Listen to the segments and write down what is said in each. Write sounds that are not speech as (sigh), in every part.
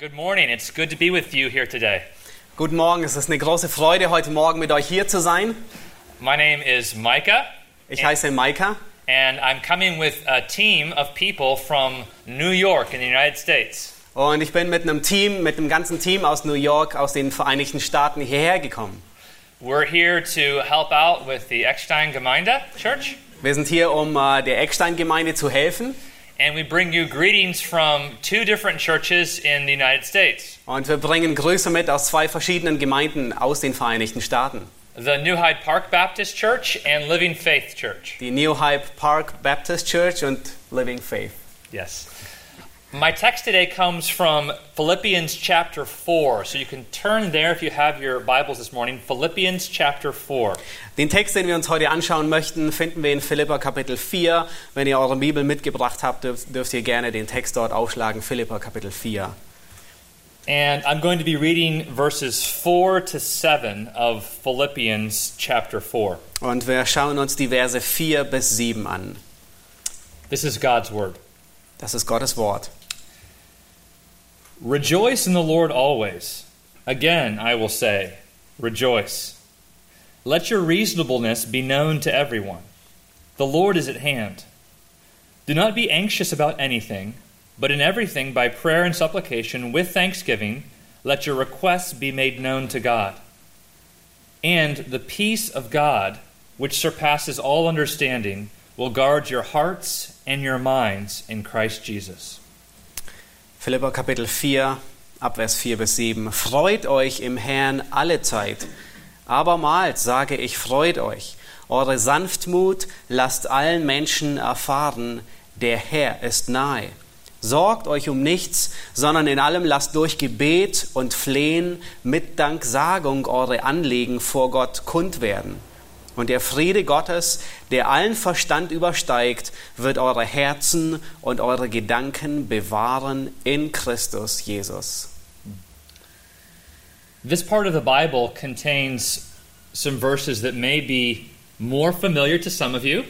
Good morning. It's good to be with you here today. Guten Morgen, es ist eine große Freude, heute Morgen mit euch hier zu sein. My name is Micah, Ich heiße Maika and I'm coming with a team of people from New York in the United States. und ich bin mit einem Team, mit einem ganzen Team aus New York, aus den Vereinigten Staaten hierher gekommen. We're here to help out with the Eckstein Gemeinde Church, Wir sind hier, um äh, der Eckstein-Gemeinde zu helfen and we bring you greetings from two different churches in the United States und wir bringen Grüße mit aus zwei verschiedenen Gemeinden aus den Vereinigten Staaten. the New Hyde Park Baptist Church and Living Faith Church. Die New Hyde Park Baptist Church und Living Faith. Yes. My text today comes from Philippians chapter 4. So you can turn there if you have your Bibles this morning. Philippians chapter 4. Den Text, den wir uns heute anschauen möchten, finden wir in Philippa Kapitel 4. Wenn ihr eure Bibel mitgebracht habt, dürft, dürft ihr gerne den Text dort aufschlagen. Philippa Kapitel 4. And I'm going to be reading verses 4 to 7 of Philippians chapter 4. Und wir schauen uns die Verse 4 bis 7 an. This is God's word. Das ist Gottes Wort. Rejoice in the Lord always. Again, I will say, rejoice. Let your reasonableness be known to everyone. The Lord is at hand. Do not be anxious about anything, but in everything, by prayer and supplication, with thanksgiving, let your requests be made known to God. And the peace of God, which surpasses all understanding, will guard your hearts and your minds in Christ Jesus. Philippa Kapitel 4, Abvers 4 bis 7. Freut euch im Herrn alle Zeit. Abermals sage ich, freut euch. Eure Sanftmut lasst allen Menschen erfahren, der Herr ist nahe. Sorgt euch um nichts, sondern in allem lasst durch Gebet und Flehen mit Danksagung eure Anliegen vor Gott kund werden. Und der Friede Gottes, der allen Verstand übersteigt, wird eure Herzen und eure Gedanken bewahren in Christus Jesus. This part of the Bible contains some verses that may be more familiar to some of you,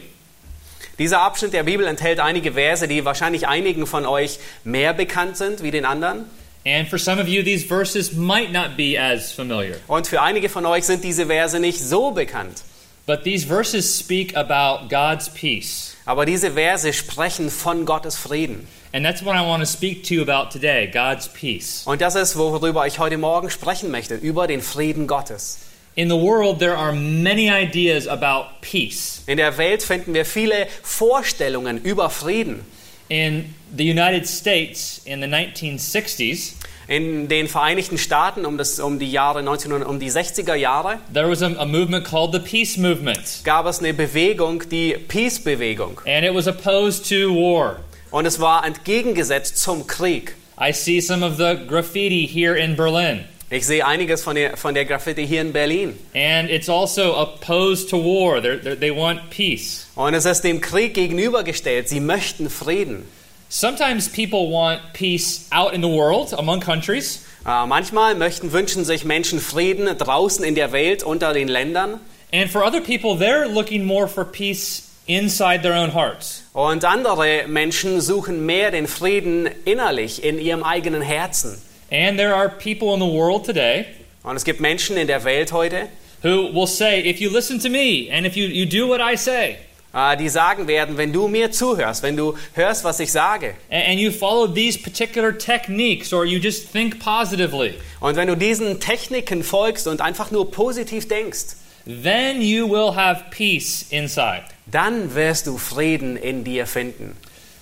Dieser Abschnitt der Bibel enthält einige Verse, die wahrscheinlich einigen von euch mehr bekannt sind wie den anderen. and for some of you, these verses might not be as familiar. Und für einige von euch sind diese Verse nicht so bekannt. But these verses speak about God's peace. Aber diese Verse sprechen von Gottes Frieden. And that's what I want to speak to you about today God's peace. Und das ist, worüber ich heute Morgen sprechen möchte, über den Frieden Gottes. In the world, there are many ideas about peace. In der Welt finden wir viele Vorstellungen über Frieden. In the United States in the 1960s, In den Vereinigten Staaten um, das, um die Jahre 1900, um die 60er Jahre there was a, a movement called the Peace Movement, gab es eine Bewegung, die Peace-Bewegung. and it was opposed to war. Und es war entgegengesetzt zum Krieg. I see some of the graffiti here in Berlin. Ich sehe einiges von der, von der Graffiti hier in Berlin. And it's also opposed to war. They're, they're, they want peace. Und es ist dem Krieg gegenübergestellt. Sie möchten Frieden. Sometimes people want peace out in the world among countries. Äh, manchmal möchten, wünschen sich Menschen Frieden draußen in der Welt, unter den Ländern. And for other people, they're looking more for peace inside their own hearts. Und andere Menschen suchen mehr den Frieden innerlich, in ihrem eigenen Herzen. And there are people in the world today Und es gibt Menschen in der Welt heute, who will say, if you listen to me and if you, you do what I say, die sagen werden, wenn du mir zuhörst, wenn du hörst, was ich sage, and, and you follow these particular techniques or you just think positively, und wenn du diesen Techniken folgst und einfach nur positiv denkst, then you will have peace inside. dann wirst du Frieden in dir finden.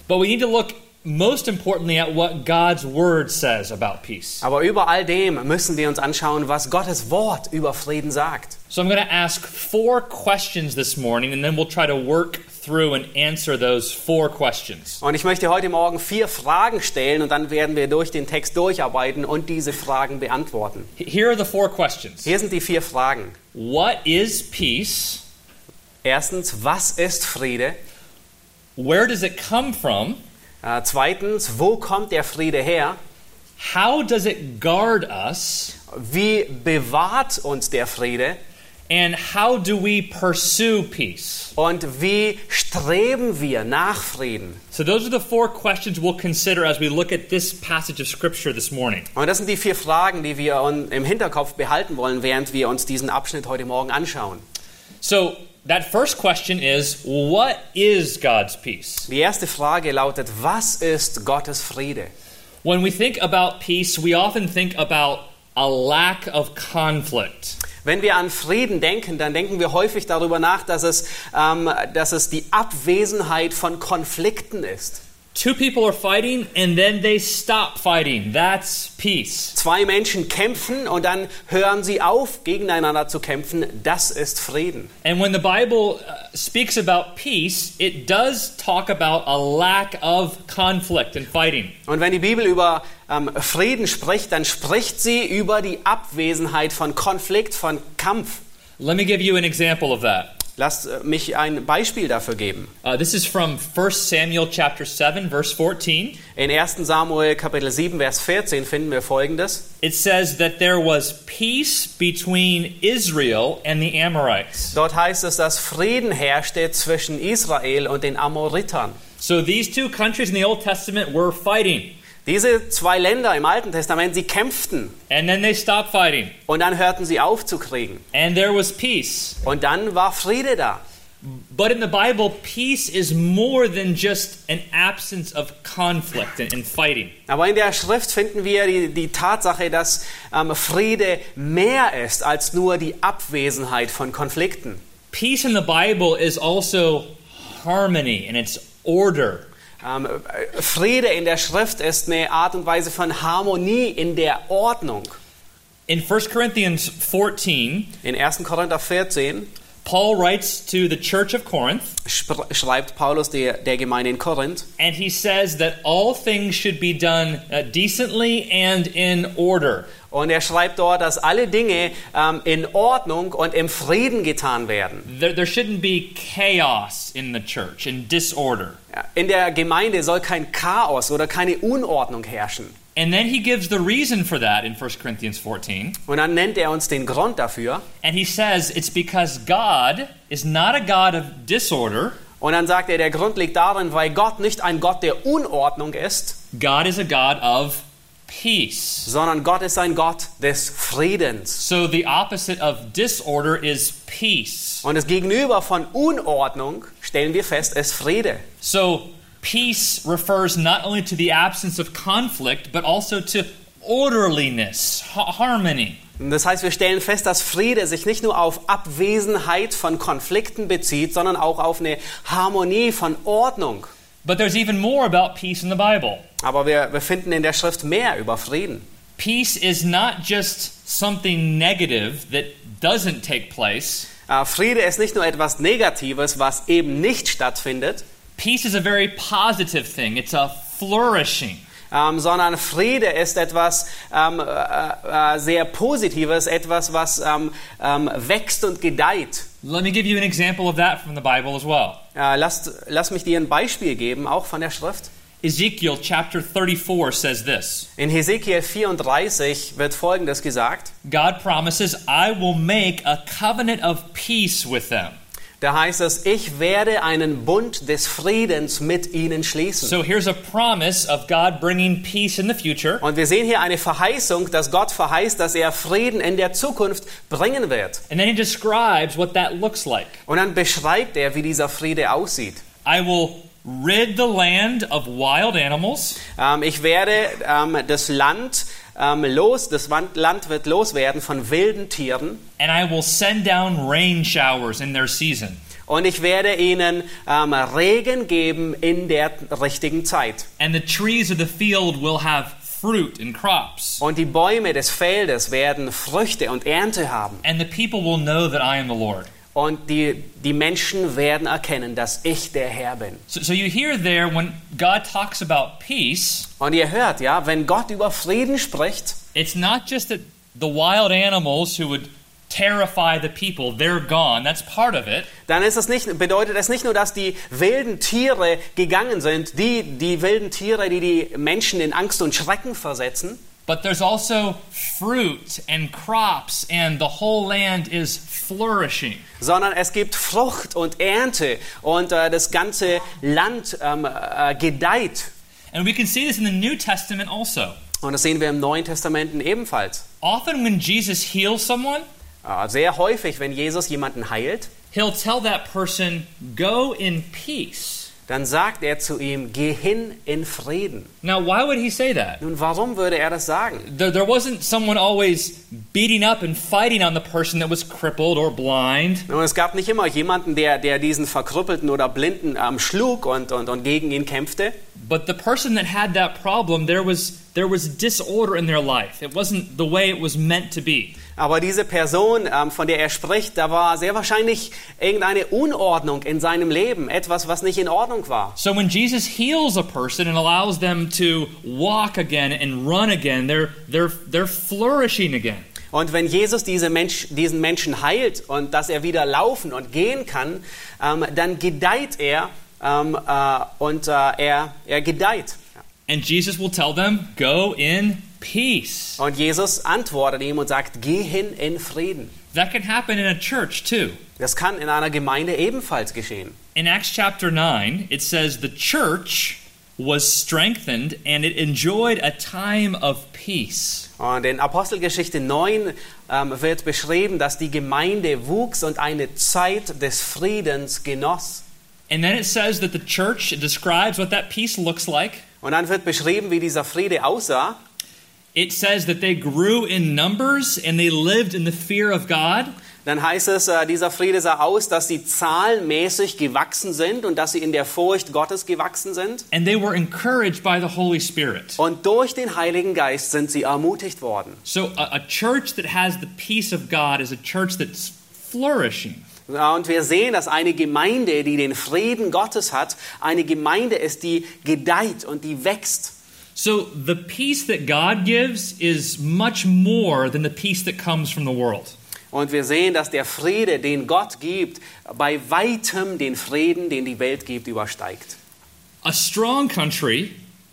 But we need to look most importantly at what God's word says about peace. Aber über all dem müssen wir uns anschauen, was Gottes Wort über Frieden sagt. So I'm going to ask four questions this morning, and then we'll try to work through and answer those four questions. Und ich möchte heute Morgen vier Fragen stellen und dann werden wir durch den Text durcharbeiten und diese Fragen beantworten. Here are the four questions Hier sind die vier Fragen. What is peace? Erstens, was ist Friede? Where does it come from? Äh, zweitens, wo kommt der Friede her? How does it guard us? Wie bewahrt uns der Friede? And how do we pursue peace? Und wie streben wir nach Frieden? So, those are the four questions we'll consider as we look at this passage of Scripture this morning. Und das sind die vier Fragen, die wir im Hinterkopf behalten wollen, während wir uns diesen Abschnitt heute Morgen anschauen. So, that first question is what is God's peace? Die erste Frage lautet, was ist Gottes Friede? When we think about peace, we often think about a lack of conflict. Wenn wir an Frieden denken, dann denken wir häufig darüber nach, dass es, ähm, dass es die Abwesenheit von Konflikten ist. Two people are fighting and then they stop fighting. That's peace. Zwei Menschen kämpfen und dann hören sie auf, gegeneinander zu kämpfen. Das ist Frieden. And when the Bible uh, speaks about peace, it does talk about a lack of conflict and fighting. Und wenn die Bibel über ähm, Frieden spricht, dann spricht sie über die Abwesenheit von Konflikt, von Kampf. Let me give you an example of that. Lasst äh, mich ein Beispiel dafür geben. Uh, this is from 1 Samuel chapter 7 verse 14. In 1. Samuel Kapitel 7, Vers 14 finden wir folgendes. It says that there was peace between Israel and the Amorites. Dort heißt es, dass Frieden herrschte zwischen Israel und den Amoritern. So these two countries in the Old Testament were fighting Diese zwei Länder im Alten Testament, sie kämpften und dann hörten sie auf zu kriegen. Und dann war Friede da. But in the Bible, peace is more than just an absence of conflict and, and fighting. Aber in der Schrift finden wir die, die Tatsache, dass ähm, Friede mehr ist als nur die Abwesenheit von Konflikten. Peace in the Bible is also harmony and it's order. Ähm, äh, Friede in der Schrift ist eine Art und Weise von Harmonie in der Ordnung. In 1 Corinthians 14, In 1. Korinther 14 Paul writes to the church of Corinth schreibt Paulus der, der Gemeinde in Korinth, and he says that all things should be done uh, decently and in order. Und er schreibt dort, dass alle Dinge ähm, in Ordnung und im Frieden getan werden. There, there shouldn't be chaos in the church and disorder. In der Gemeinde soll kein Chaos oder keine Unordnung herrschen. And then he gives the reason for that in 1 Corinthians 14. Und dann nennt er uns den Grund dafür. And he says it's because God is not a God of disorder, Und dann sagt er, der Grund liegt darin, weil Gott nicht ein Gott der Unordnung ist, God is a God of peace. sondern Gott ist ein Gott des Friedens. So the opposite of disorder is peace. Und das Gegenüber von Unordnung, stellen wir fest, ist Friede. So peace refers not only to the absence of conflict, but also to orderliness, ha- harmony. Das heißt, wir stellen fest, dass Friede sich nicht nur auf Abwesenheit von Konflikten bezieht, sondern auch auf eine Harmonie von Ordnung. But there's even more about peace in the Bible. Aber wir, wir finden in der Schrift mehr über Frieden. Peace is not just something negative that doesn't take place. Äh, Friede ist nicht nur etwas Negatives, was eben nicht stattfindet, Peace is a very positive thing. It's a flourishing. ähm, sondern Friede ist etwas ähm, äh, äh, sehr Positives, etwas, was ähm, ähm, wächst und gedeiht. Let me give you an example of that from the Bible as well. Äh, lass, lass mich dir ein Beispiel geben, auch von der Schrift. Ezekiel chapter 34 says this In Hesekiel 34 wird Folgendes gesagt. God promises, I will make a covenant of peace with them. Da heißt es, ich werde einen Bund des Friedens mit ihnen schließen. So here's a promise of God bringing peace in the future. Und wir sehen hier eine Verheißung, dass Gott verheißt, dass er Frieden in der Zukunft bringen wird. And then he describes what that looks like. Und dann beschreibt er, wie dieser Friede aussieht. I will rid the land of wild animals. Ähm, ich werde ähm, das Land ähm, los, das Land wird loswerden von wilden Tieren. and I will send down rain showers in their season. Und ich werde ihnen ähm, Regen geben in der richtigen Zeit. And the trees of the field will have fruit and crops. Und die Bäume des Feldes werden Früchte und Ernte haben. And the people will know that I am the Lord. Und die, die Menschen werden erkennen, dass ich der Herr bin. So, so you hear there when God talks about peace, Und ihr hört, ja, wenn Gott über Frieden spricht, it's not just that the wild animals who would terrify the people, they're gone. That's part of it. dann ist es nicht, bedeutet es nicht nur, dass die wilden Tiere gegangen sind, die, die wilden Tiere, die die Menschen in Angst und Schrecken versetzen, but there's also fruit and crops, and the whole land is flourishing. sondern es gibt Frucht und Ernte und äh, das ganze Land ähm, äh, gedeiht. And we can see this in the New Testament also. Und das sehen wir im Neuen Testament ebenfalls. Often, when Jesus heals someone, Äh, sehr häufig, wenn Jesus jemanden heilt, he'll tell that person, Go in peace. Dann sagt er zu ihm, geh hin in Frieden. Now, why would he say that? Nun, warum würde er das sagen? There, there wasn't someone always beating up and fighting on the person that was crippled or blind. Nun, es gab nicht immer jemanden, der, der diesen Verkrüppelten oder Blinden ähm, schlug und, und, und gegen ihn kämpfte. But the person that had that problem, there was, there was disorder in their life. It wasn't the way it was meant to be. Aber diese Person, ähm, von der er spricht, da war sehr wahrscheinlich irgendeine Unordnung in seinem Leben, etwas, was nicht in Ordnung war. So when Jesus heals a person and allows them to walk again and run again, they're, they're, they're flourishing again. Und wenn Jesus diese Mensch, diesen Menschen heilt und dass er wieder laufen und gehen kann, ähm, dann gedeiht er ähm, äh, und äh, er, er gedeiht. And Jesus will tell them, Go in peace. Und Jesus antwortet ihm und sagt, geh hin in Frieden. That can happen in a church too. Das kann in einer Gemeinde ebenfalls geschehen. In Acts chapter 9, it says the church was strengthened and it enjoyed a time of peace. Und in Apostelgeschichte 9 ähm, wird beschrieben, dass die Gemeinde wuchs und eine Zeit des Friedens genoss. And then it says that the church describes what that peace looks like. Und dann wird beschrieben, wie dieser Friede aussah. It says that they grew in numbers and they lived in the fear of God. Dann heißt es, äh, dieser Friede sah aus, dass sie zahlenmäßig gewachsen sind und dass sie in der Furcht Gottes gewachsen sind. And they were encouraged by the Holy Spirit. Und durch den Heiligen Geist sind sie ermutigt worden. So, a, a church that has the peace of God is a church that's flourishing. Und wir sehen, dass eine Gemeinde, die den Frieden Gottes hat, eine Gemeinde ist, die gedeiht und die wächst. So, the peace that God gives is much more than the peace that comes from the world. Und wir sehen, dass der Friede, den Gott gibt, bei weitem den Frieden, den die Welt gibt, übersteigt. A strong country,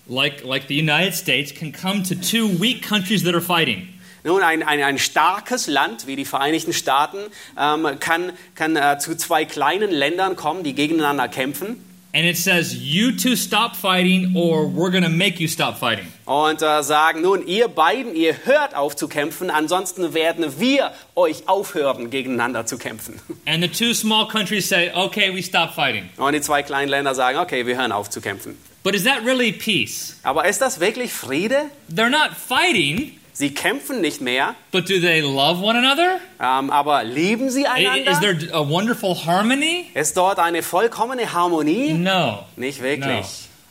like, like the United States, can come to two weak countries that are fighting. Nun, ein, ein, ein starkes Land wie die Vereinigten Staaten ähm, kann, kann äh, zu zwei kleinen Ländern kommen, die gegeneinander kämpfen. And it says, You two stop fighting, or we're going to make you stop fighting. Und äh, sagen, nun, ihr beiden, ihr hört auf zu kämpfen, ansonsten werden wir euch aufhören, gegeneinander zu kämpfen. And the two small countries say, Okay, we stop fighting. Und die zwei kleinen Länder sagen, okay, wir hören auf zu kämpfen. But is that really peace? Aber ist das wirklich Friede? They're not fighting, Sie kämpfen nicht mehr, but do they love one another? ähm, aber lieben sie I- Is einander? there a wonderful harmony? Ist dort eine vollkommene Harmonie? No. Nicht No. wirklich.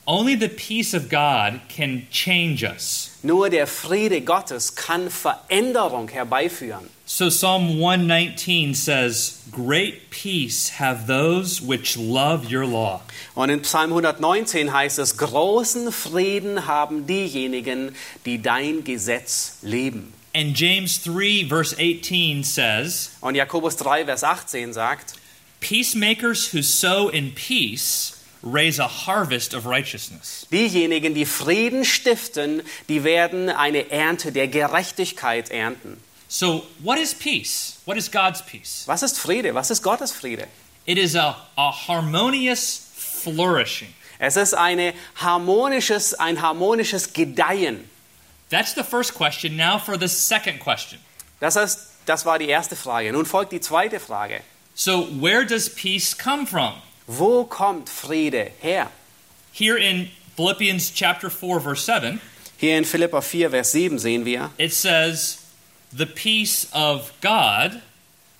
Only the peace of God can change us. Nur der Friede Gottes kann Veränderung herbeiführen. So Psalm 119 says, Great peace have those which love your law. Und in Psalm 119 heißt es, großen Frieden haben diejenigen, die dein Gesetz lieben. And James 3, verse 18 says, Und Jakobus 3, Vers 18 sagt, Peacemakers who sow in peace raise a harvest of righteousness. diejenigen, die Frieden stiften, die werden eine Ernte der Gerechtigkeit ernten. So, what is peace? What is God's peace? Was ist Friede? Was ist Gottes Friede? It is a, a harmonious flourishing. Es ist eine harmonisches, ein harmonisches Gedeihen. That's the first question. Now for the second question. Das, ist, das war die erste Frage. Nun folgt die zweite Frage. So, where does peace come from? Wo kommt Friede her? Here in Philippians chapter 4 verse 7, Hier in Philippa 4, Vers 7 sehen wir, it says, "The peace of God,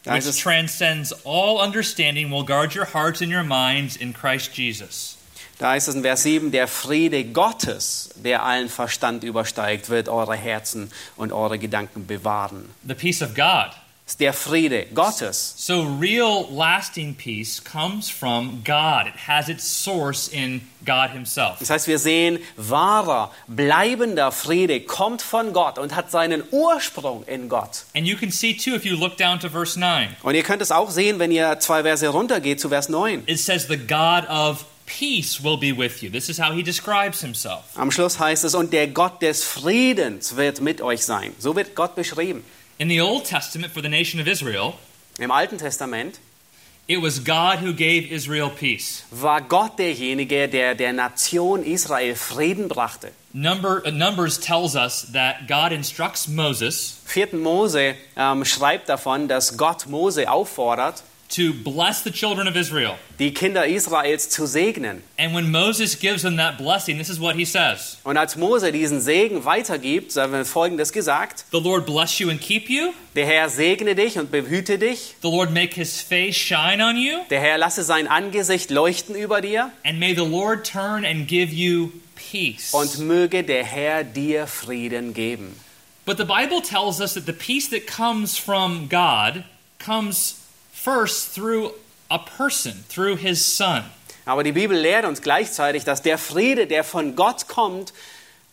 which es, transcends all understanding, will guard your hearts and your minds in Christ Jesus." da heißt es in Vers 7, der Friede Gottes, der allen Verstand übersteigt, wird eure Herzen und eure Gedanken bewahren. The peace of God. Der Friede Gottes. So real lasting peace comes from God. It has its source in God himself. Das heißt, wir sehen, wahrer, bleibender Friede kommt von Gott und hat seinen Ursprung in Gott. And you can see too if you look down to verse 9. Und ihr könnt es auch sehen, wenn ihr zwei Verse runtergeht zu Vers 9. It says the God of peace will be with you. This is how he describes himself. Am Schluss heißt es, und der Gott des Friedens wird mit euch sein. So wird Gott beschrieben. In the Old Testament, for the nation of Israel, Im Alten Testament it was God who gave Israel peace. war Gott derjenige, der der Nation Israel Frieden brachte. Number, uh, Numbers tells us that God instructs Moses 4. Mose ähm, schreibt davon, dass Gott Mose auffordert, to bless the children of Israel. die Kinder Israels zu segnen. And when Moses gives them that blessing, this is what he says Und als Mose diesen Segen weitergibt, so wird Folgendes gesagt: The Lord bless you and keep you. Der Herr segne dich und behüte dich. The Lord make his face shine on you. Der Herr lasse sein Angesicht leuchten über dir. And may the Lord turn and give you peace. Und möge der Herr dir Frieden geben. But the Bible tells us that the peace that comes from God comes first through a person, through his son. Aber die Bibel lehrt uns gleichzeitig, dass der Friede, der von Gott kommt,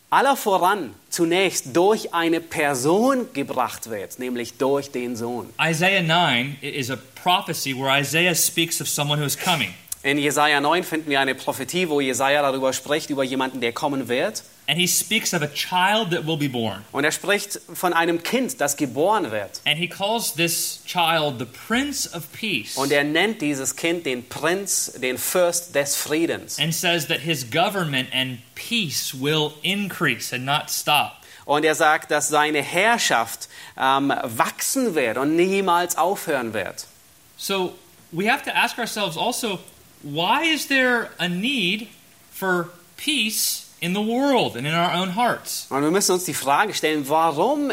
aller voran zunächst durch eine Person gebracht wird, nämlich durch den Sohn. Isaiah 9 is a prophecy where Isaiah speaks of someone who is coming. In Jesaja 9 finden wir eine Prophetie, wo Jesaja darüber spricht, über jemanden, der kommen wird. And he speaks of a child that will be born. Und er spricht von einem Kind, das geboren wird. And he calls this child the Prince of Peace. Und er nennt dieses Kind den Prinz, den Fürst des Friedens. and says that his government and peace will increase and not stop. Und er sagt, dass seine Herrschaft ähm, wachsen wird und niemals aufhören wird. So we have to ask ourselves also why is there a need for peace in the world and in our own hearts? Und wir müssen uns die Frage stellen, warum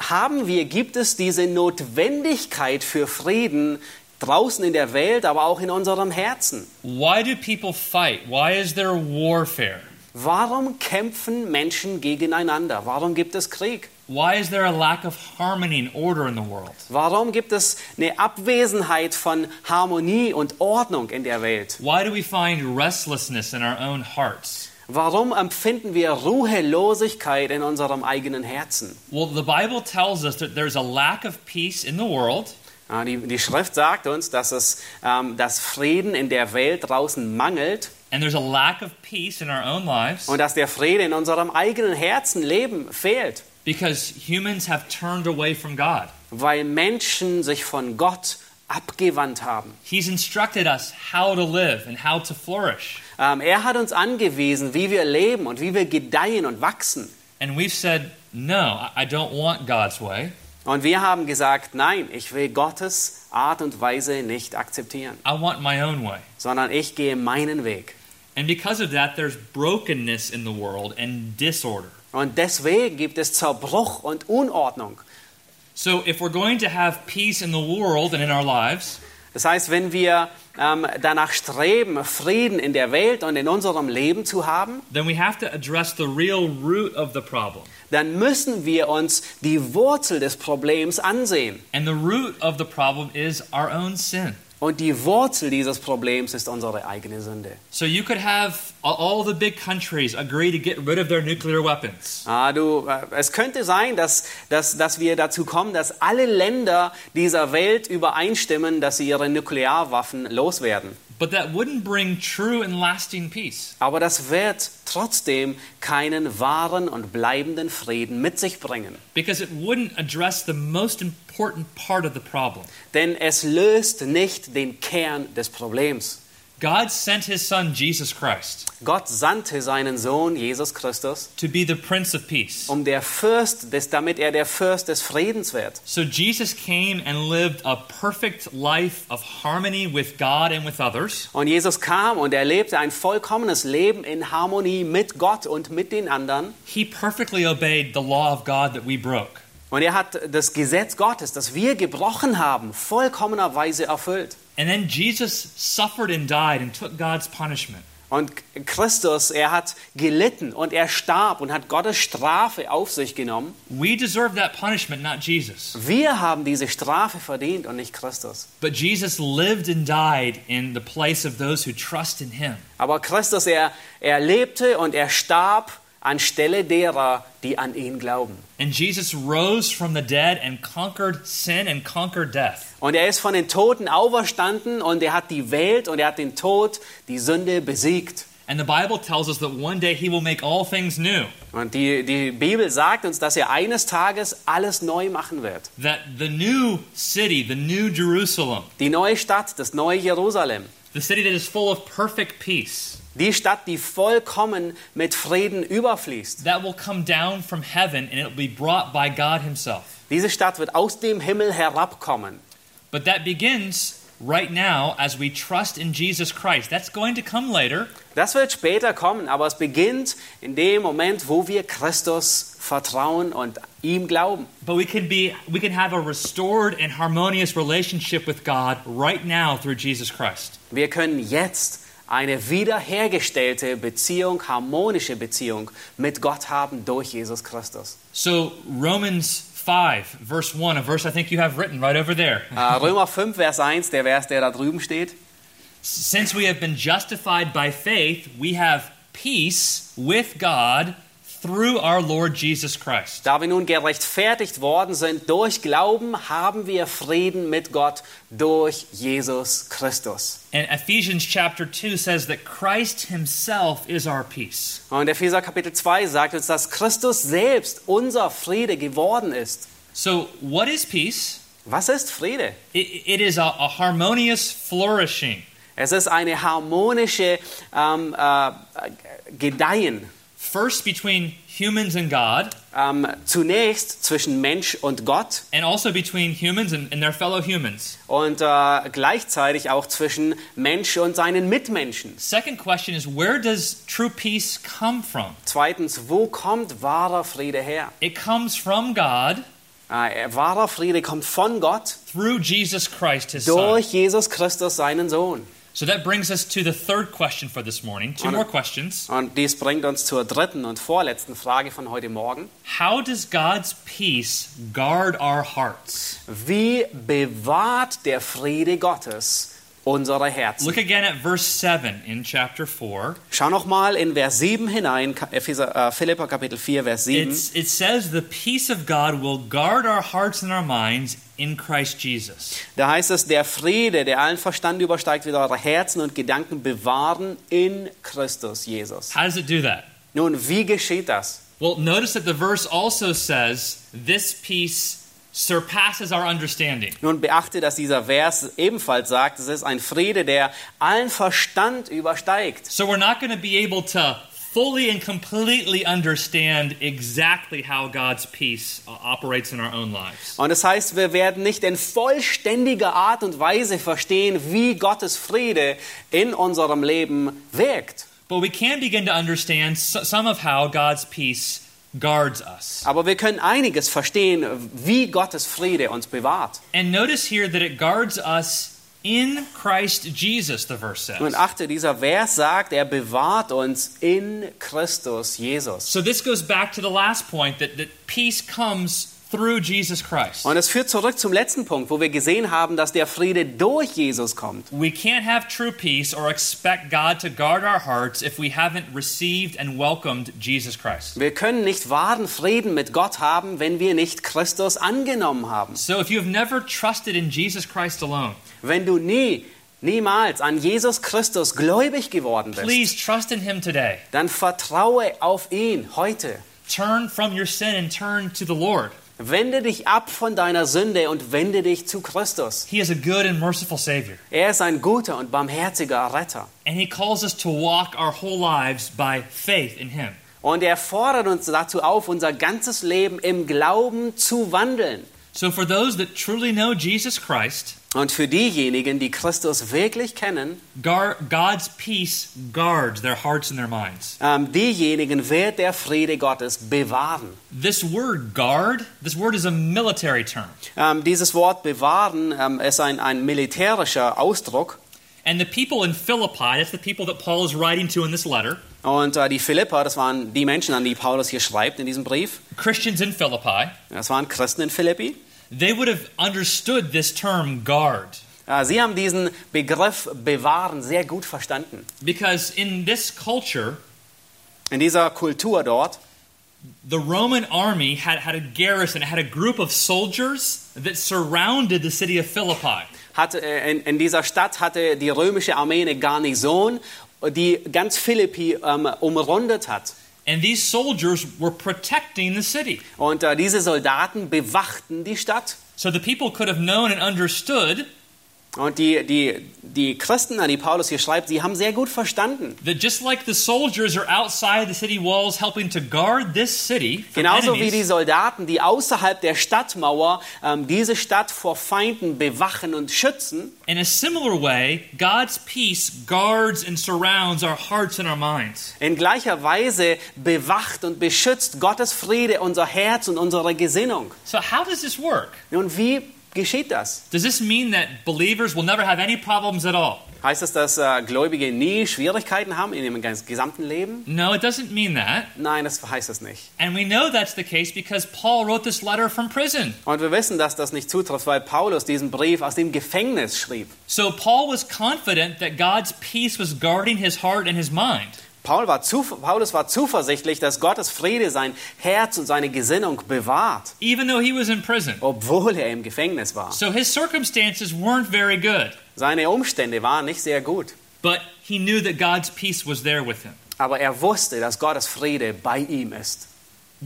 haben wir, gibt es diese Notwendigkeit für Frieden draußen in der Welt, aber auch in unserem Herzen? Why do people fight? Why is there warfare? Warum kämpfen Menschen gegeneinander? Warum gibt es Krieg? Why is there a lack of harmony and order in the world? Warum gibt es eine Abwesenheit von Harmonie und Ordnung in der Welt? Why do we find restlessness in our own hearts? Warum empfinden wir Ruhelosigkeit in unserem eigenen Herzen? Well, the Bible tells us that there's a lack of peace in the world Ja, Die, die Schrift sagt uns, dass es ähm, das Frieden in der Welt draußen mangelt and there's a lack of peace in our own lives und dass der Friede in unserem eigenen Herzen leben fehlt, because humans have turned away from God. weil Menschen sich von Gott abgewandt haben. He's instructed us how to live and how to flourish. Ähm, er hat uns angewiesen, wie wir leben und wie wir gedeihen und wachsen. And we've said, no, I don't want God's way. Und wir haben gesagt, nein, ich will Gottes Art und Weise nicht akzeptieren, I want my own way. sondern ich gehe meinen Weg. And because of that, there's brokenness in the world and disorder. Und deswegen gibt es Zerbruch und Unordnung. So, if we're going to have peace in the world and in our lives, Das heißt, wenn wir ähm, danach streben, Frieden in der Welt und in unserem Leben zu haben, then we have to address the real root of the problem. dann müssen wir uns die Wurzel des Problems ansehen. And the root of the problem is our own sin. Und die Wurzel dieses Problems ist unsere eigene Sünde. So, you could have all the big countries agree to get rid of their nuclear weapons. Ah, du, äh, es könnte sein, dass, dass, dass wir dazu kommen, dass alle Länder dieser Welt übereinstimmen, dass sie ihre Nuklearwaffen loswerden. But that wouldn't bring true and lasting peace. Aber das wird trotzdem keinen wahren und bleibenden Frieden mit sich bringen. Because it wouldn't address the most important part of the problem. Denn es löst nicht den Kern des Problems. God sent his son, Jesus Christ, Gott sandte seinen Sohn Jesus Christus, to be the Prince of Peace. um der Fürst des, damit er der Fürst des Friedens wird. So Jesus came and lived a perfect life of harmony with God and with others. Und Jesus kam und er lebte ein vollkommenes Leben in Harmonie mit Gott und mit den anderen. He perfectly obeyed the law of God that we broke. Und er hat das Gesetz Gottes, das wir gebrochen haben, vollkommenerweise erfüllt. And then Jesus suffered and died and took God's punishment. Und Christus, er hat gelitten und er starb und hat Gottes Strafe auf sich genommen. We deserve that punishment, not Jesus. Wir haben diese Strafe verdient und nicht Christus. But Jesus lived and died in the place of those who trust in him. Aber Christus, er, er lebte und er starb anstelle derer, die an ihn glauben. And Jesus rose from the dead and conquered sin and conquered death. Und er ist von den Toten auferstanden und er hat die Welt und er hat den Tod, die Sünde besiegt. And the Bible tells us that one day he will make all things new. Und die, die Bibel sagt uns, dass er eines Tages alles neu machen wird. That the new city, the new Jerusalem, Die neue Stadt, das neue Jerusalem. the city that is full of perfect peace, Die Stadt, die vollkommen mit Frieden überfließt. that will come down from heaven and it will be brought by God himself. Diese Stadt wird aus dem Himmel herabkommen. But that begins right now as we trust in Jesus Christ. That's going to come later. Das wird später kommen, aber es beginnt in dem Moment, wo wir Christus vertrauen und ihm glauben. But we can be we can have a restored and harmonious relationship with God right now through Jesus Christ. Wir können jetzt eine wiederhergestellte Beziehung, harmonische Beziehung mit Gott haben durch Jesus Christus. So Romans 5 verse 1, a verse I think you have written right over there. Äh, Römer 5, Vers 1, der Vers, der da drüben steht. Since we have been justified by faith, we have peace with God through our Lord Jesus Christ. Da wir nun gerechtfertigt worden sind durch Glauben, haben wir Frieden mit Gott durch Jesus Christus. And Ephesians chapter 2 says that Christ himself is our peace. Und Epheser Kapitel 2 sagt uns, dass Christus selbst unser Friede geworden ist. So, what is peace? Was ist Friede? It, it is a, a harmonious flourishing. Es ist eine harmonische ähm, äh, Gedeihen. First between humans and God, Ähm, zunächst zwischen Mensch und Gott and also between humans and, and their fellow humans. und äh, gleichzeitig auch zwischen Mensch und seinen Mitmenschen. Second question is where does true peace come from? Zweitens, wo kommt wahrer Friede her? It comes from God Äh, er, wahrer Friede kommt von Gott through Jesus Christ, his Son. durch Jesus Christus, seinen Sohn. So that brings us to the third question for this morning. Two Honor. more questions. Und dies bringt uns zur dritten und vorletzten Frage von heute Morgen. How does God's peace guard our hearts? Wie bewahrt der Friede Gottes unsere Herzen? Look again at verse 7 in chapter 4. Schau noch mal in Vers 7 hinein, Epheser, äh, Philipper Kapitel 4, Vers 7. It's, it says, The peace of God will guard our hearts and our minds in Christ Jesus. Da heißt es, der Friede, der allen Verstand übersteigt, wird eure Herzen und Gedanken bewahren in Christus Jesus. How does it do that? Nun, wie geschieht das? Well, notice that the verse also says, This peace surpasses our understanding. Nun beachte, dass dieser Vers ebenfalls sagt, es ist ein Friede, der allen Verstand übersteigt. So we're not going to be able to fully and completely understand exactly how God's peace uh, operates in our own lives. Und das heißt, wir werden nicht in vollständiger Art und Weise verstehen, wie Gottes Friede in unserem Leben wirkt. But we can begin to understand some of how God's peace guards us. Aber wir können einiges verstehen, wie Gottes Friede uns bewahrt. And notice here that it guards us in Christ Jesus, the verse Und says. achte, dieser Vers sagt, er bewahrt uns in Christus Jesus. So this goes back to the last point that, that peace comes through Jesus Christ. Und es führt zurück zum letzten Punkt, wo wir gesehen haben, dass der Friede durch Jesus kommt. We can't have true peace or expect God to guard our hearts if we haven't received and welcomed Jesus Christ. Wir können nicht wahren Frieden mit Gott haben, wenn wir nicht Christus angenommen haben. So if you have never trusted in Jesus Christ alone, Wenn du nie, niemals an Jesus Christus gläubig geworden bist, please trust in Him today. dann vertraue auf ihn heute. Turn from your sin and turn to the Lord. Wende dich ab von deiner Sünde und wende dich zu Christus. He is a good and merciful Savior. Er ist ein guter und barmherziger Retter. And He calls us to walk our whole lives by faith in Him. Und er fordert uns dazu auf, unser ganzes Leben im Glauben zu wandeln. So for those that truly know Jesus Christ, Und für diejenigen, die Christus wirklich kennen, God's peace guards their hearts and their minds. ähm, diejenigen wird der Friede Gottes bewahren. This word guard, this word is a military term. Ähm, dieses Wort bewahren ähm, ist ein, ein militärischer Ausdruck. And the people in Philippi, that's the people that Paul is writing to in this letter, Und äh, die Philipper, das waren die Menschen, an die Paulus hier schreibt in diesem Brief. Christians in Philippi, Das waren Christen in Philippi. They would have understood this term guard. Äh, sie haben diesen Begriff bewahren sehr gut verstanden. Because in this culture, In dieser Kultur dort the Roman army had, had a garrison, it had a group of soldiers that surrounded the city of Philippi. hatte, äh, in, in dieser Stadt hatte die römische Armee eine Garnison, die ganz Philippi ähm, umrundet hat. And these soldiers were protecting the city. Und äh, diese Soldaten bewachten die Stadt. So the people could have known and understood Und die, die, die Christen, an die Paulus hier schreibt, sie haben sehr gut verstanden. that just like the soldiers are outside the city walls helping to guard this city from Genauso wie die enemies, Soldaten, die außerhalb der Stadtmauer ähm, diese Stadt vor Feinden bewachen und schützen, in a similar way, God's peace guards and surrounds our hearts and our minds. in gleicher Weise bewacht und beschützt Gottes Friede unser Herz und unsere Gesinnung. So how does this work? Nun, wie geschieht das? Does this mean that believers will never have any problems at all? Heißt es, dass äh, Gläubige nie Schwierigkeiten haben in ihrem ganz- gesamten Leben? No, it doesn't mean that. Nein, das heißt es nicht. And we know that's the case because Paul wrote this letter from prison. Und wir wissen, dass das nicht zutrifft, weil Paulus diesen Brief aus dem Gefängnis schrieb. So Paul was confident that God's peace was guarding his heart and his mind. Paul war zu, Paulus war zuversichtlich, dass Gottes Friede sein Herz und seine Gesinnung bewahrt, even though he was in prison. obwohl er im Gefängnis war. So his circumstances weren't very good, Seine Umstände waren nicht sehr gut, but he knew that God's peace was there with him. aber er wusste, dass Gottes Friede bei ihm ist.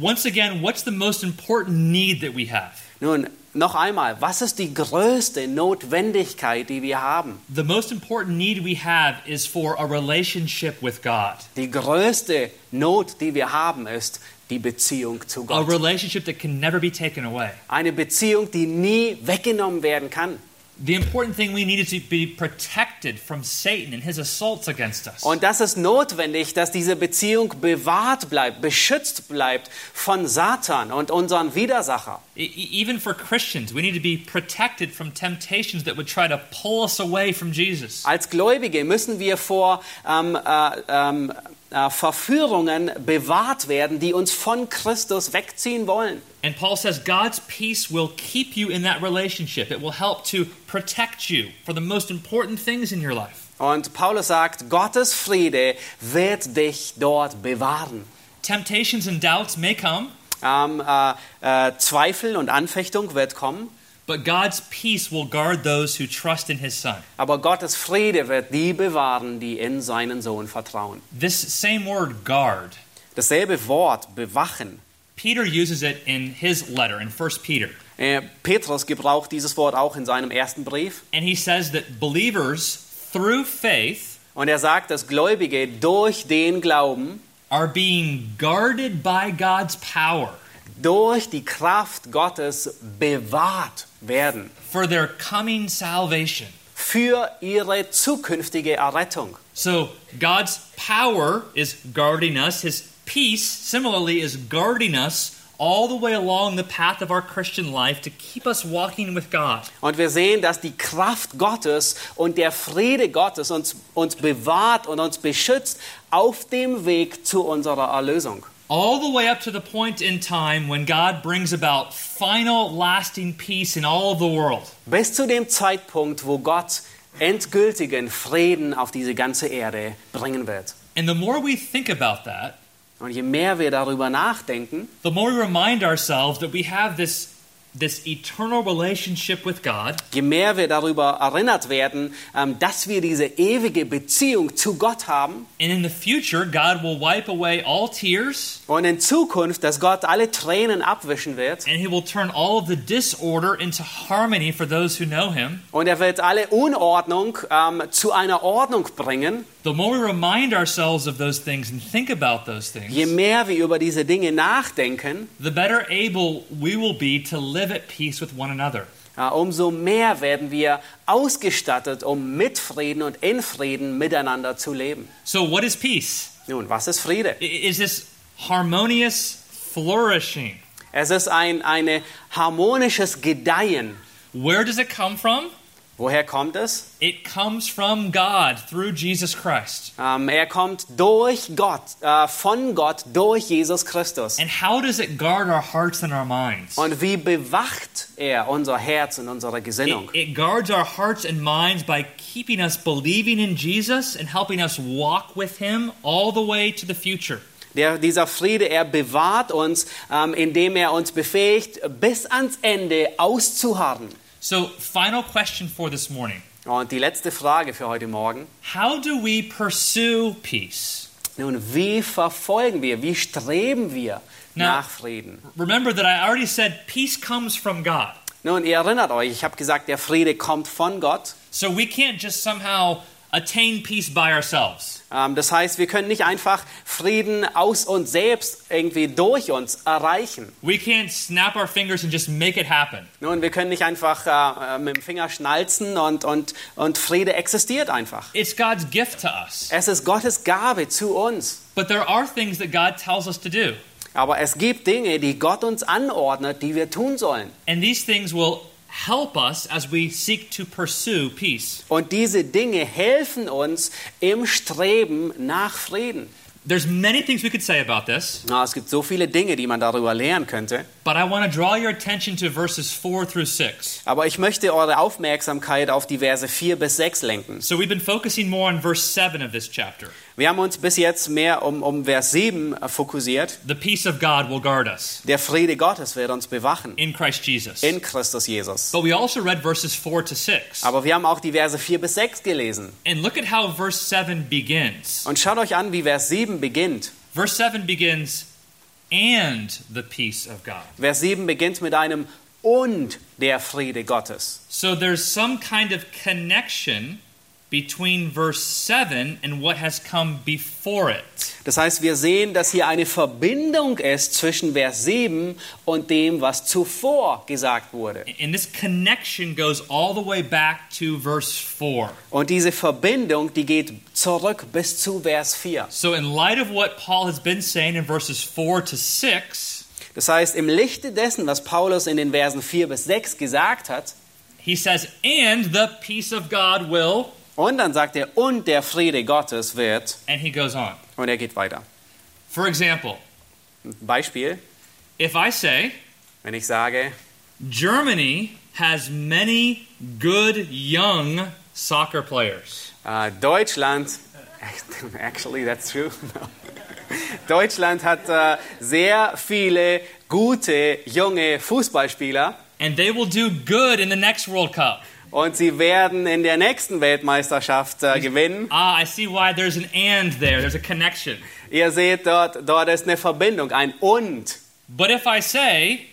Once again, what's the most important need that we have? Nun, noch einmal, was ist die größte Notwendigkeit, die wir haben? The most important need we have is for a relationship with God, Die größte Not, die wir haben, ist die Beziehung zu a Gott. relationship that can never be taken away. Eine Beziehung, die nie weggenommen werden kann. The important thing we need is to be protected from Satan and his assaults against us. Und das ist notwendig, dass diese Beziehung bewahrt bleibt, beschützt bleibt von Satan und unseren Widersacher. E- e- Even for Christians, we need to be protected from temptations that would try to pull us away from Jesus. Als Gläubige müssen wir vor ähm, äh, ähm, äh, Verführungen bewahrt werden, die uns von Christus wegziehen wollen. And Paul says God's peace will keep you in that relationship. It will help to protect you for the most important things in your life. Und Paulus sagt, Gottes Friede wird dich dort bewahren. Temptations and doubts may come, Ähm, äh, äh, Zweifel und Anfechtung wird kommen, but God's peace will guard those who trust in his Son. aber Gottes Friede wird die bewahren, die in seinen Sohn vertrauen. This same word, guard, Dasselbe Wort, bewachen, Peter uses it in his letter in 1 Peter. Äh, Petrus gebraucht dieses Wort auch in seinem ersten Brief. And he says that believers, through faith, Und er sagt, dass Gläubige durch den Glauben, are being guarded by God's power durch die Kraft Gottes bewahrt werden for their coming salvation. für ihre zukünftige Errettung. So God's power is guarding us. His peace, similarly, is guarding us all the way along the path of our Christian life to keep us walking with God. Und wir sehen, dass die Kraft Gottes und der Friede Gottes uns, uns bewahrt und uns beschützt auf dem Weg zu unserer Erlösung. All the way up to the point in time when God brings about final, lasting peace in all the world. Bis zu dem Zeitpunkt, wo Gott endgültigen Frieden auf diese ganze Erde bringen wird. And the more we think about that, Und je mehr wir darüber nachdenken, the more we remind ourselves that we have this, this eternal relationship with God, je mehr wir darüber erinnert werden, ähm, dass wir diese ewige Beziehung zu Gott haben and in the future, God will wipe away all tears und in Zukunft, dass Gott alle Tränen abwischen wird and He will turn all of the disorder into harmony for those who know Him. und er wird alle Unordnung ähm, zu einer Ordnung bringen. The more we remind ourselves of those things and think about those things, Je mehr wir über diese Dinge nachdenken, the better able we will be to live at peace with one another. umso mehr werden wir ausgestattet, um mit Frieden und in Frieden miteinander zu leben. So, what is peace? Nun, was ist Friede? Is this harmonious flourishing? Es ist ein eine harmonisches Gedeihen. Where does it come from? Woher kommt es? It comes from God through Jesus Christ. Ähm, er kommt durch Gott, äh, von Gott, durch Jesus Christus. And how does it guard our hearts and our minds? Und wie bewacht er unser Herz und unsere Gesinnung? It, it guards our hearts and minds by keeping us believing in Jesus and helping us walk with Him all the way to the future. Der, dieser Friede, er bewahrt uns, ähm, indem er uns befähigt, bis ans Ende auszuharren. So, final question for this morning Und die letzte Frage für heute Morgen. How do we pursue peace? Nun, wie verfolgen wir, wie streben wir Na- nach Frieden? Remember that I already said peace comes from God. Nun, ihr erinnert euch, ich habe gesagt, der Friede kommt von Gott. So we can't just somehow attain peace by ourselves. Ähm, das heißt, wir können nicht einfach Frieden aus uns selbst irgendwie durch uns erreichen. We can't snap our fingers and just make it happen. Nun, wir können nicht einfach äh, mit dem Finger schnalzen und, und, und Friede existiert einfach. It's God's gift to us. Es ist Gottes Gabe zu uns. But there are things that God tells us to do. Aber es gibt Dinge, die Gott uns anordnet, die wir tun sollen. And these things will help us as we seek to pursue peace. Und diese Dinge helfen uns im Streben nach Frieden. There's many things we could say about this, Na, es gibt so viele Dinge, die man darüber lernen könnte. but I want to draw your attention to verses 4 through 6. Aber ich möchte eure Aufmerksamkeit auf die Verse 4 bis 6 lenken. So we've been focusing more on verse 7 of this chapter. Wir haben uns bis jetzt mehr um, um Vers 7 fokussiert. The peace of God will guard us Der Friede Gottes wird uns bewachen in Christ Jesus. in Christus Jesus. But we also read verses 4 to 6. Aber wir haben auch die Verse 4 bis 6 gelesen. And look at how verse 7 begins. Und schaut euch an, wie Vers 7 beginnt. Verse 7 begins, and the peace of God. Vers 7 beginnt mit einem und der Friede Gottes. So there's some kind of connection between verse 7 and what has come before it. Das heißt, wir sehen, dass hier eine Verbindung ist zwischen Vers 7 und dem, was zuvor gesagt wurde. And this connection goes all the way back to verse 4. Und diese Verbindung, die geht zurück bis zu Vers 4. So, in light of what Paul has been saying in verses 4 to 6, Das heißt, im Lichte dessen, was Paulus in den Versen 4 bis 6 gesagt hat, he says, and the peace of God will, und dann sagt er, und der Friede Gottes wird, and he goes on. und er geht weiter. For example, Beispiel, if I say, wenn ich sage, Germany has many good young soccer players. äh, Deutschland, (laughs) actually that's true, No. (laughs) Deutschland hat äh, sehr viele gute junge Fußballspieler And they will do good in the next World Cup. Und sie werden in der nächsten Weltmeisterschaft äh, gewinnen. Ah, I see why there's an and there. There's a connection. Ihr seht dort, dort ist eine Verbindung, ein und. But if I say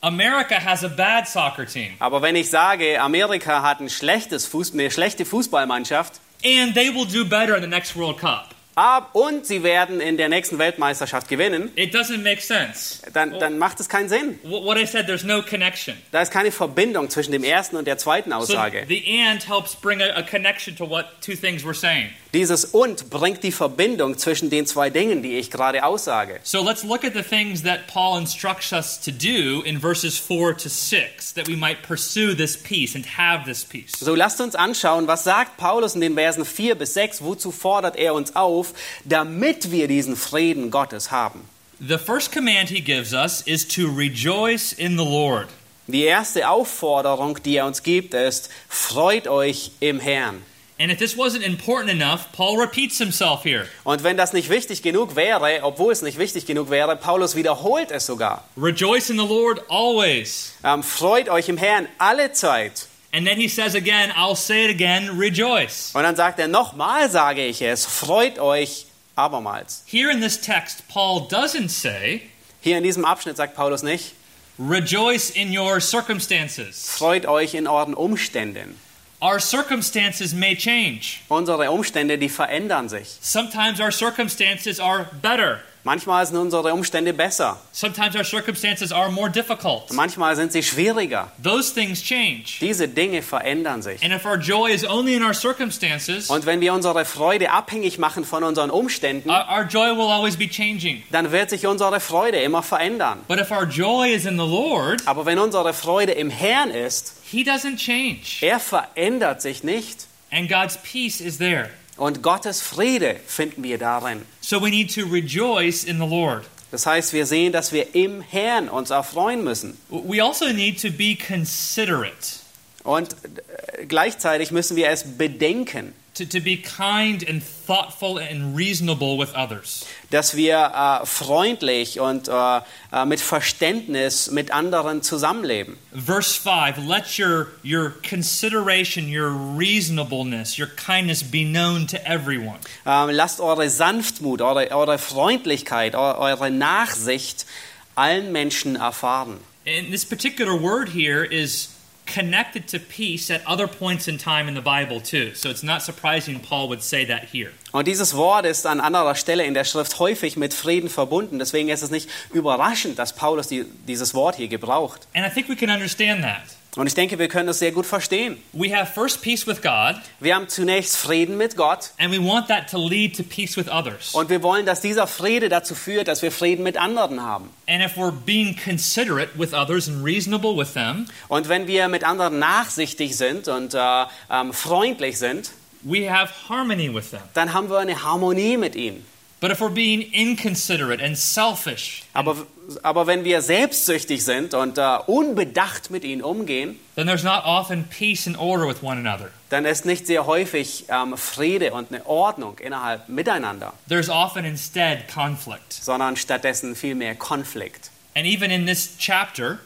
America has a bad soccer team Aber wenn ich sage, Amerika hat ein schlechtes Fuß, eine schlechte Fußballmannschaft and they will do better in the next World Cup, ab, und sie werden in der nächsten Weltmeisterschaft gewinnen, it doesn't make sense. dann, dann macht es keinen Sinn. Wh- What I said, there's no connection. Da ist keine Verbindung zwischen dem ersten und der zweiten So Aussage. the and helps bring a, a connection to what two things we're saying. Dieses und bringt die Verbindung zwischen den zwei Dingen, die ich gerade aussage. So let's look at the things that Paul instructs us to do in verses 4 to 6 that we might pursue this peace and have this peace. So lasst uns anschauen, was sagt Paulus in den Versen 4 bis 6, wozu fordert er uns auf, damit wir diesen Frieden Gottes haben. The first command he gives us is to rejoice in the Lord. Die erste Aufforderung, die er uns gibt, ist, freut euch im Herrn. And if this wasn't important enough, Paul repeats himself here. Und wenn das nicht wichtig genug wäre, obwohl es nicht wichtig genug wäre, Paulus wiederholt es sogar. Rejoice in the Lord always. Ähm, freut euch im Herrn alle Zeit. And then he says again, I'll say it again, rejoice. Und dann sagt er, nochmal sage ich es, freut euch abermals. Here in this text, Paul doesn't say, Hier in diesem Abschnitt sagt Paulus nicht, rejoice in your circumstances. freut euch in euren Umständen. Our circumstances may change. Unsere Umstände, die verändern sich. Sometimes our circumstances are better. Manchmal sind unsere Umstände besser. Sometimes our circumstances are more difficult. Manchmal sind sie schwieriger. Those things change. Diese Dinge verändern sich. And if our joy is only in our circumstances, Und wenn wir unsere Freude abhängig machen von unseren Umständen, our, our joy will always be changing. dann wird sich unsere Freude immer verändern. But if our joy is in the Lord, Aber wenn unsere Freude im Herrn ist, He doesn't change. er verändert sich nicht. And God's peace is there. Und Gottes Friede finden wir darin. So we need to rejoice in the Lord. Das heißt, wir sehen, dass wir im Herrn uns erfreuen müssen. We also need to be considerate. Und äh, gleichzeitig müssen wir es bedenken. To, to be kind and thoughtful and reasonable with others. dass wir äh, freundlich und äh, äh, mit Verständnis mit anderen zusammenleben. Verse 5 Let your, your consideration, your reasonableness, your kindness be known to everyone. Ähm, lasst eure Sanftmut, eure, eure Freundlichkeit, eu- eure Nachsicht allen Menschen erfahren. And this particular word here is connected to peace at other points in time in the Bible, too. So it's not surprising Paul would say that here. Und dieses Wort ist an anderer Stelle in der Schrift häufig mit Frieden verbunden. Deswegen ist es nicht überraschend, dass Paulus die, dieses Wort hier gebraucht. And I think we can understand that. Und ich denke, wir können das sehr gut verstehen. We have first peace with God, Wir haben zunächst Frieden mit Gott and we want that to lead to peace with others. und wir wollen, dass dieser Friede dazu führt, dass wir Frieden mit anderen haben. And if we're being considerate with others and reasonable with them, Und wenn wir mit anderen nachsichtig sind und äh, ähm, freundlich sind, we have harmony with them. dann haben wir eine Harmonie mit ihnen. But if we're being inconsiderate and selfish, Aber, aber wenn wir selbstsüchtig sind und äh, unbedacht mit ihnen umgehen, then there's not often peace and order with one another. dann ist nicht sehr häufig ähm, Friede und eine Ordnung innerhalb miteinander, There's often instead conflict. sondern stattdessen viel mehr Konflikt. And even in this chapter,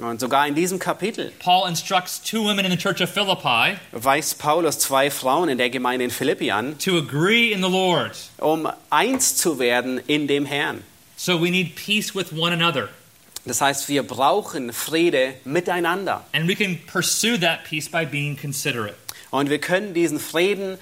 Und sogar in diesem Kapitel Paul instructs two women in the church of Philippi weist Paulus zwei Frauen in der Gemeinde in Philippi an, to agree in the Lord. um eins zu werden in dem Herrn. So we need peace with one another. Das heißt, wir brauchen Friede miteinander. And we can pursue that peace by being considerate. Und wir können diesen Frieden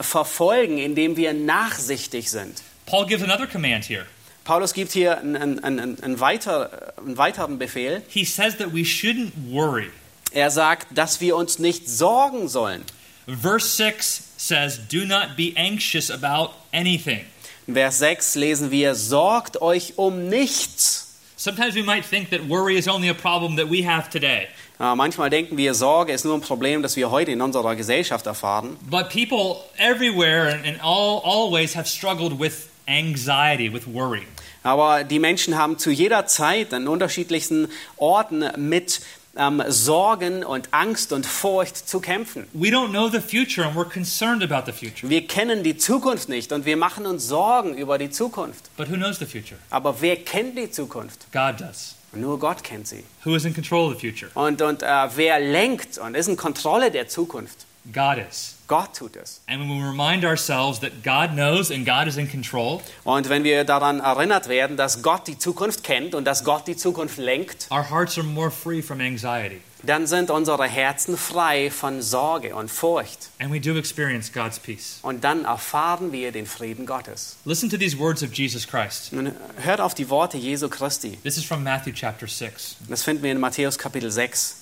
verfolgen, indem wir nachsichtig sind. Paul gives another command here. Paulus gibt hier einen, einen, einen, weiter, einen weiteren Befehl. He says that we shouldn't worry. Er sagt, dass wir uns nicht sorgen sollen. Verse 6 says, Do not be anxious about anything. In Vers 6 lesen wir, sorgt euch um nichts. Sometimes we might think that worry is only a problem that we have today. Äh, manchmal denken wir, Sorge ist nur ein Problem, das wir heute in unserer Gesellschaft erfahren. But people everywhere and, and all, always have struggled with anxiety, with worry. Aber die Menschen haben zu jeder Zeit an unterschiedlichsten Orten mit ähm, Sorgen und Angst und Furcht zu kämpfen. We don't know the future and we're concerned about the future. Wir kennen die Zukunft nicht und wir machen uns Sorgen über die Zukunft. But who knows the future? Aber wer kennt die Zukunft? God does. Nur Gott kennt sie. Who is in control of the future? Und, und äh, wer lenkt und ist in Kontrolle der Zukunft? God is. Gott tut es. And when we remind ourselves that God knows and God is in control, Und wenn wir daran erinnert werden, dass Gott die Zukunft kennt und dass Gott die Zukunft lenkt, our hearts are more free from anxiety. dann sind unsere Herzen frei von Sorge und Furcht. And we do experience God's peace. Und dann erfahren wir den Frieden Gottes. Listen to these words of Jesus Christ. Nun hört auf die Worte Jesu Christi. This is from Matthew chapter 6, Das finden wir in Matthäus Kapitel 6,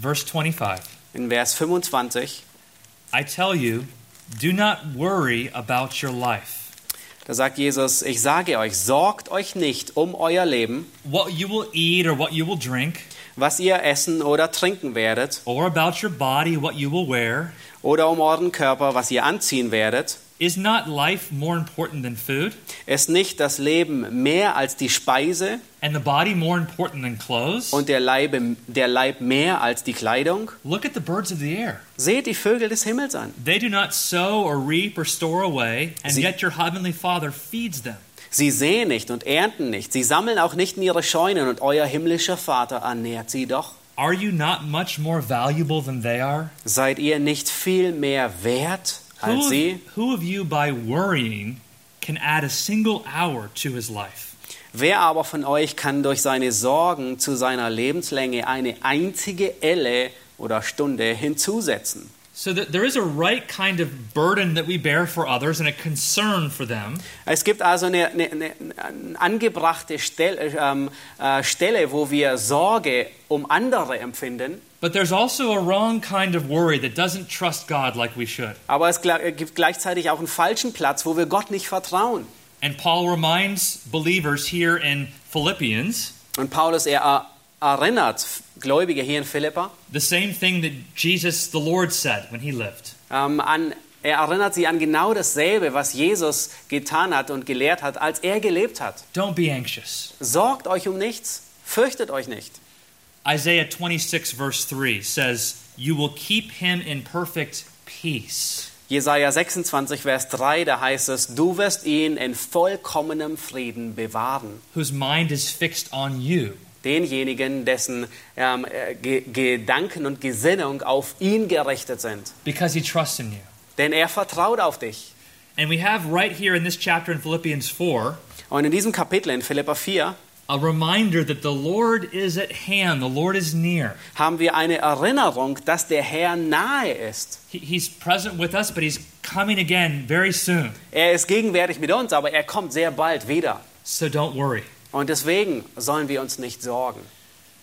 verse 25. in Vers 25. I tell you, do not worry about your life, Da sagt Jesus, ich sage euch, sorgt euch nicht um euer Leben, what you will eat or what you will drink, was ihr essen oder trinken werdet, or about your body, what you will wear. oder um euren Körper, was ihr anziehen werdet. Is not life more important than food, Ist nicht das Leben mehr als die Speise and the body more important than clothes? und der, Leibe, der Leib mehr als die Kleidung? Look at the birds of the air. Seht die Vögel des Himmels an. They do not sow or reap or store away, and Sie- yet your heavenly Father feeds them. Sie säen nicht und ernten nicht. Sie sammeln auch nicht in ihre Scheunen und euer himmlischer Vater ernährt sie doch. Are you not much more valuable than they are? Seid ihr nicht viel mehr wert Who of, who of you, by worrying, can add a single hour to his life? Wer aber von euch kann durch seine Sorgen zu seiner Lebenslänge eine einzige Elle oder Stunde hinzusetzen? So there is a right kind of burden that we bear for others and a concern for them. Es gibt also eine, eine, eine, angebrachte Stelle, ähm, äh, Stelle, wo wir Sorge um andere empfinden, But there's also a wrong kind of worry that doesn't trust God like we should. aber es gla- gibt gleichzeitig auch einen falschen Platz, wo wir Gott nicht vertrauen. And Paul reminds believers here in Philippians Und Paulus, er er- erinnert Gläubige hier in Philippa the same thing that Jesus the Lord said when he lived. ähm, an, er erinnert sie an genau dasselbe, was Jesus getan hat und gelehrt hat, als er gelebt hat. Don't be anxious. Sorgt euch um nichts, fürchtet euch nicht. Isaiah 26, verse 3 says, You will keep him in perfect peace. Jesaja 26, Vers 3, da heißt es, du wirst ihn in vollkommenem Frieden bewahren. whose mind is fixed on you. Denjenigen, dessen ähm, äh, Ge Gedanken und Gesinnung auf ihn gerichtet sind. because he trusts in you. Denn er vertraut auf dich. And we have right here in this chapter in Philippians 4 Und in diesem Kapitel in Philippa 4 a reminder that the Lord is at hand, the Lord is near. haben wir eine Erinnerung, dass der Herr nahe ist. He, he's present with us, but he's coming again very soon. Er ist gegenwärtig mit uns, aber er kommt sehr bald wieder. So don't worry. Und deswegen sollen wir uns nicht sorgen.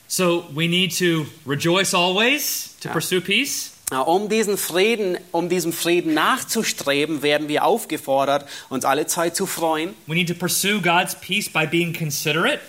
So we need to rejoice always to Yeah. pursue peace. Um diesen Frieden, um diesem Frieden nachzustreben, werden wir aufgefordert, uns alle Zeit zu freuen. We need to pursue God's peace by being considerate.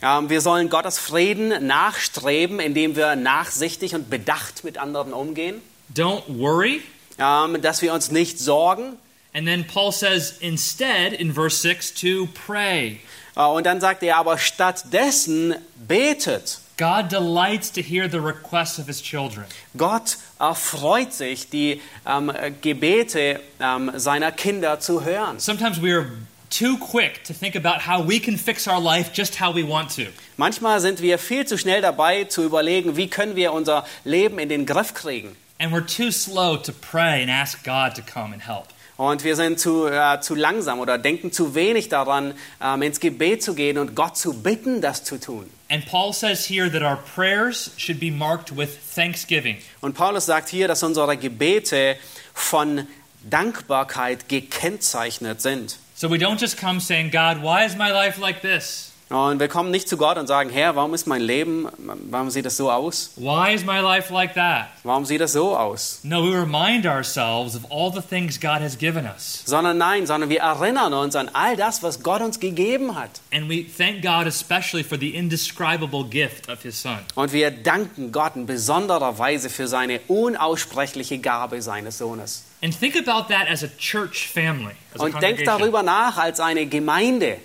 Ähm, Wir sollen Gottes Frieden nachstreben, indem wir nachsichtig und bedacht mit anderen umgehen, Don't worry. Ähm, dass wir uns nicht sorgen. And then Paul says instead in verse 6 to pray. Äh, Und dann sagt er aber stattdessen betet. God delights to hear the requests of his children. Gott erfreut sich, die ähm, Gebete ähm, seiner Kinder zu hören. Sometimes we are too quick to think about how we can fix our life just how we want to. Manchmal sind wir viel zu schnell dabei zu überlegen, wie können wir unser Leben in den Griff kriegen. And we're too slow to pray and ask God to come and help. Und wir sind zu, äh, zu langsam oder denken zu wenig daran, ähm, ins Gebet zu gehen und Gott zu bitten, das zu tun. And Paul says here that our prayers should be marked with thanksgiving. Und Paulus sagt hier, dass unsere Gebete von Dankbarkeit gekennzeichnet sind. So we don't just come saying, God, why is my life like this? Und wir kommen nicht zu Gott und sagen, Herr, warum ist mein Leben, warum sieht es so aus? Why is my life like that? Warum sieht es so aus? No, we remind ourselves of all the things God has given us. Sondern nein, sondern wir erinnern uns an all das, was Gott uns gegeben hat. And we thank God especially for the indescribable gift of His Son. Und wir danken Gott in besonderer Weise für seine unaussprechliche Gabe seines Sohnes. And think about that as a church family. As a Und denkt congregation. darüber nach als eine Gemeinde.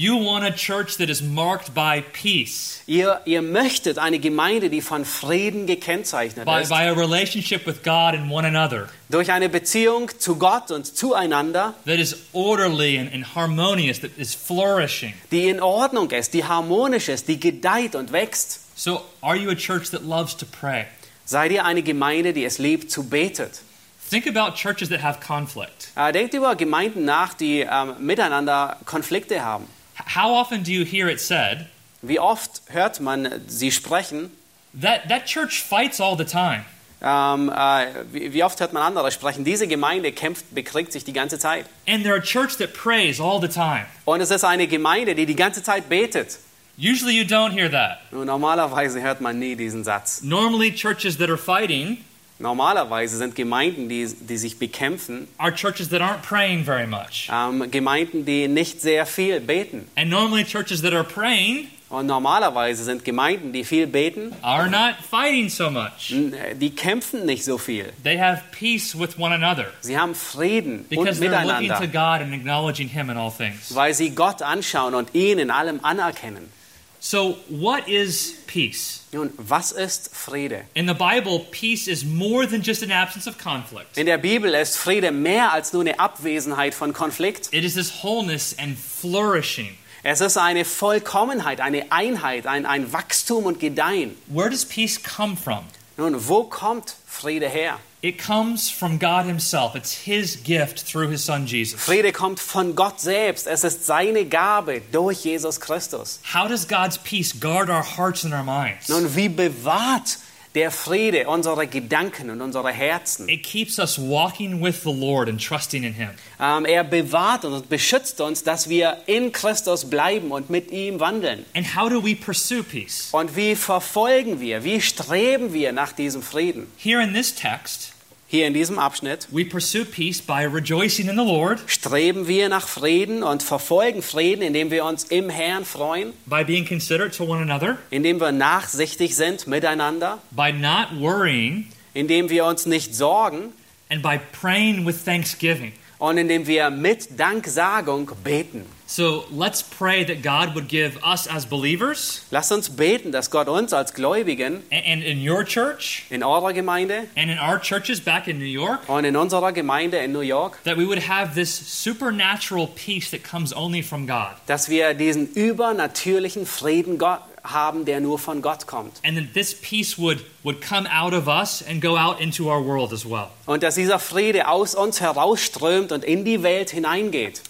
You want a church that is marked by peace, Ihr, ihr möchtet eine Gemeinde, die von Frieden gekennzeichnet by, ist. by a relationship with God and one another Durch eine Beziehung zu Gott und zueinander, that is orderly and, and harmonious, that is flourishing. die in Ordnung ist, die harmonisch ist, die gedeiht und wächst. So, are you a church that loves to pray? Seid ihr eine Gemeinde, die es liebt zu betet? Think about churches that have conflict. Äh, denkt über Gemeinden nach, die ähm, miteinander Konflikte haben. How often do you hear it said Wie oft hört man sie sprechen? that that church fights all the time? Ähm, äh, wie, wie oft hört man andere sprechen? Diese Gemeinde kämpft, bekriegt sich die ganze Zeit. And they're a church that prays all the time. Und es ist eine Gemeinde, die die ganze Zeit betet. Usually you don't hear that. Nur normalerweise hört man nie diesen Satz. Normally, churches that are fighting Normalerweise sind Gemeinden, die, die sich bekämpfen, are churches that aren't praying very much. ähm, Gemeinden, die nicht sehr viel beten. And normally, churches that are praying Und normalerweise sind Gemeinden, die viel beten, are not fighting so much. n- die kämpfen nicht so viel. They have peace with one another Sie haben Frieden und because they're looking to miteinander, God and acknowledging Him in all things. weil sie Gott anschauen und ihn in allem anerkennen. So, what is peace? Nun, was ist Friede? In the Bible, peace is more than just an absence of conflict. In der Bibel ist Friede mehr als nur eine Abwesenheit von Konflikt. It is this wholeness and flourishing. Es ist eine Vollkommenheit, eine Einheit, ein, ein Wachstum und Gedeihen. Where does peace come from? Nun, wo kommt Friede her? It comes from God Himself. It's His gift through His Son Jesus. Friede kommt von Gott selbst. Es ist seine Gabe durch Jesus Christus. How does God's peace guard our hearts and our minds? Nun, wie bewahrt der Friede unsere Gedanken und unsere Herzen? It keeps us walking with the Lord and trusting in Him. Ähm, er bewahrt uns und beschützt uns, dass wir in Christus bleiben und mit ihm wandeln. And how do we pursue peace? Und wie verfolgen wir, wie streben wir nach diesem Frieden? Here in this text, Hier in diesem Abschnitt we pursue peace by rejoicing in the Lord, streben wir nach Frieden und verfolgen Frieden, indem wir uns im Herrn freuen, by being considerate to one another, indem wir nachsichtig sind miteinander, by not worrying, indem wir uns nicht sorgen and by praying with thanksgiving. und indem wir mit Danksagung beten. So let's pray that God would give us as believers Lasst uns beten, dass Gott uns als Gläubigen and- and in your church in eurer Gemeinde and in our churches back in New York und in unserer Gemeinde in New York, that we would have this supernatural peace that comes only from God. dass wir diesen übernatürlichen Frieden Gott haben, der nur von Gott kommt. And that this peace would, would come out of us and go out into our world as well. Und dass dieser Friede aus uns herausströmt und in die Welt hineingeht.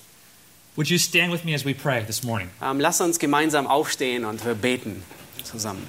Would you stand with me as we pray this morning? Ähm, lass uns gemeinsam aufstehen und wir beten zusammen.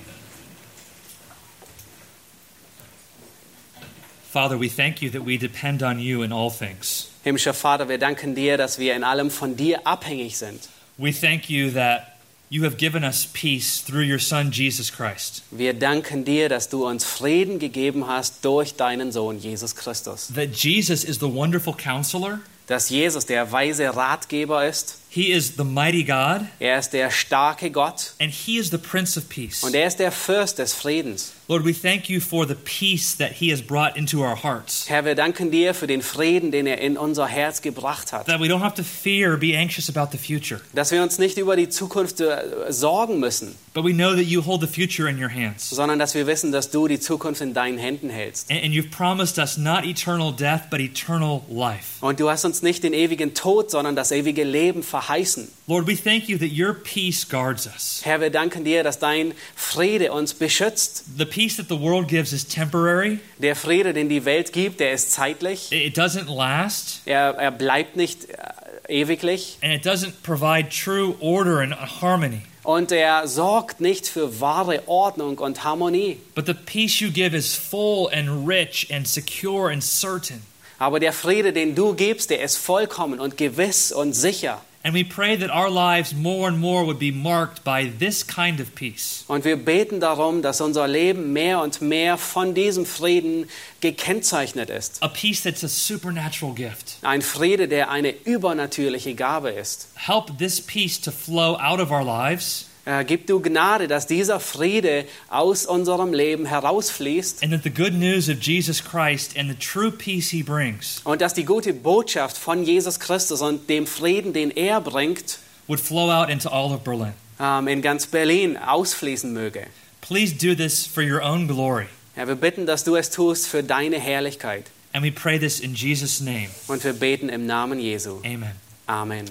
Father, we thank you that we depend on you in all things. Himmlischer Vater, wir danken dir, dass wir in allem von dir abhängig sind. We thank you that you have given us peace through your Son, Jesus Christ. Wir danken dir, dass du uns Frieden gegeben hast durch deinen Sohn Jesus Christus. That Jesus is the wonderful counselor, Dass Jesus der weise Ratgeber ist, he is the mighty God, er ist der starke Gott and he is the Prince of Peace. und er ist der Fürst des Friedens. Lord, we thank you for the peace that he has brought into our hearts. Herr, wir danken dir für den Frieden, den er in unser Herz gebracht hat. That we don't have to fear or be anxious about the future, Dass wir uns nicht über die Zukunft äh, sorgen müssen, but we know that you hold the future in your hands. sondern dass wir wissen, dass du die Zukunft in deinen Händen hältst. And, and you've promised us not eternal death, but eternal life. Und du hast uns nicht den ewigen Tod, sondern das ewige Leben verheißen. Lord, we thank you that your peace guards us. Herr, wir danken dir, dass dein Friede uns beschützt. The peace that the world gives is temporary, Der Friede, den die Welt gibt, der ist zeitlich. it doesn't last, Er, er bleibt nicht äh, ewiglich. and it doesn't provide true order and harmony. Und er sorgt nicht für wahre Ordnung und Harmonie. But the peace you give is full and rich and secure and certain. Aber der Friede, den du gibst, der ist vollkommen und gewiss und sicher. And we pray that our lives more and more would be marked by this kind of peace. Und wir beten darum, dass unser Leben mehr und mehr von diesem Frieden gekennzeichnet ist. A peace that's a supernatural gift. Ein Friede, der eine übernatürliche Gabe ist. Help this peace to flow out of our lives Äh, gib du Gnade, dass dieser Friede aus unserem Leben herausfließt and that the good news of Jesus Christ and the true peace he brings und dass die gute Botschaft von Jesus Christus und dem Frieden, den er bringt, would flow out into all of Berlin. ähm, in ganz Berlin ausfließen möge. Please do this for your own glory. Herr, wir bitten, dass du es tust für deine Herrlichkeit. And we pray this in Jesus' name. Und wir beten im Namen Jesu. Amen. Amen.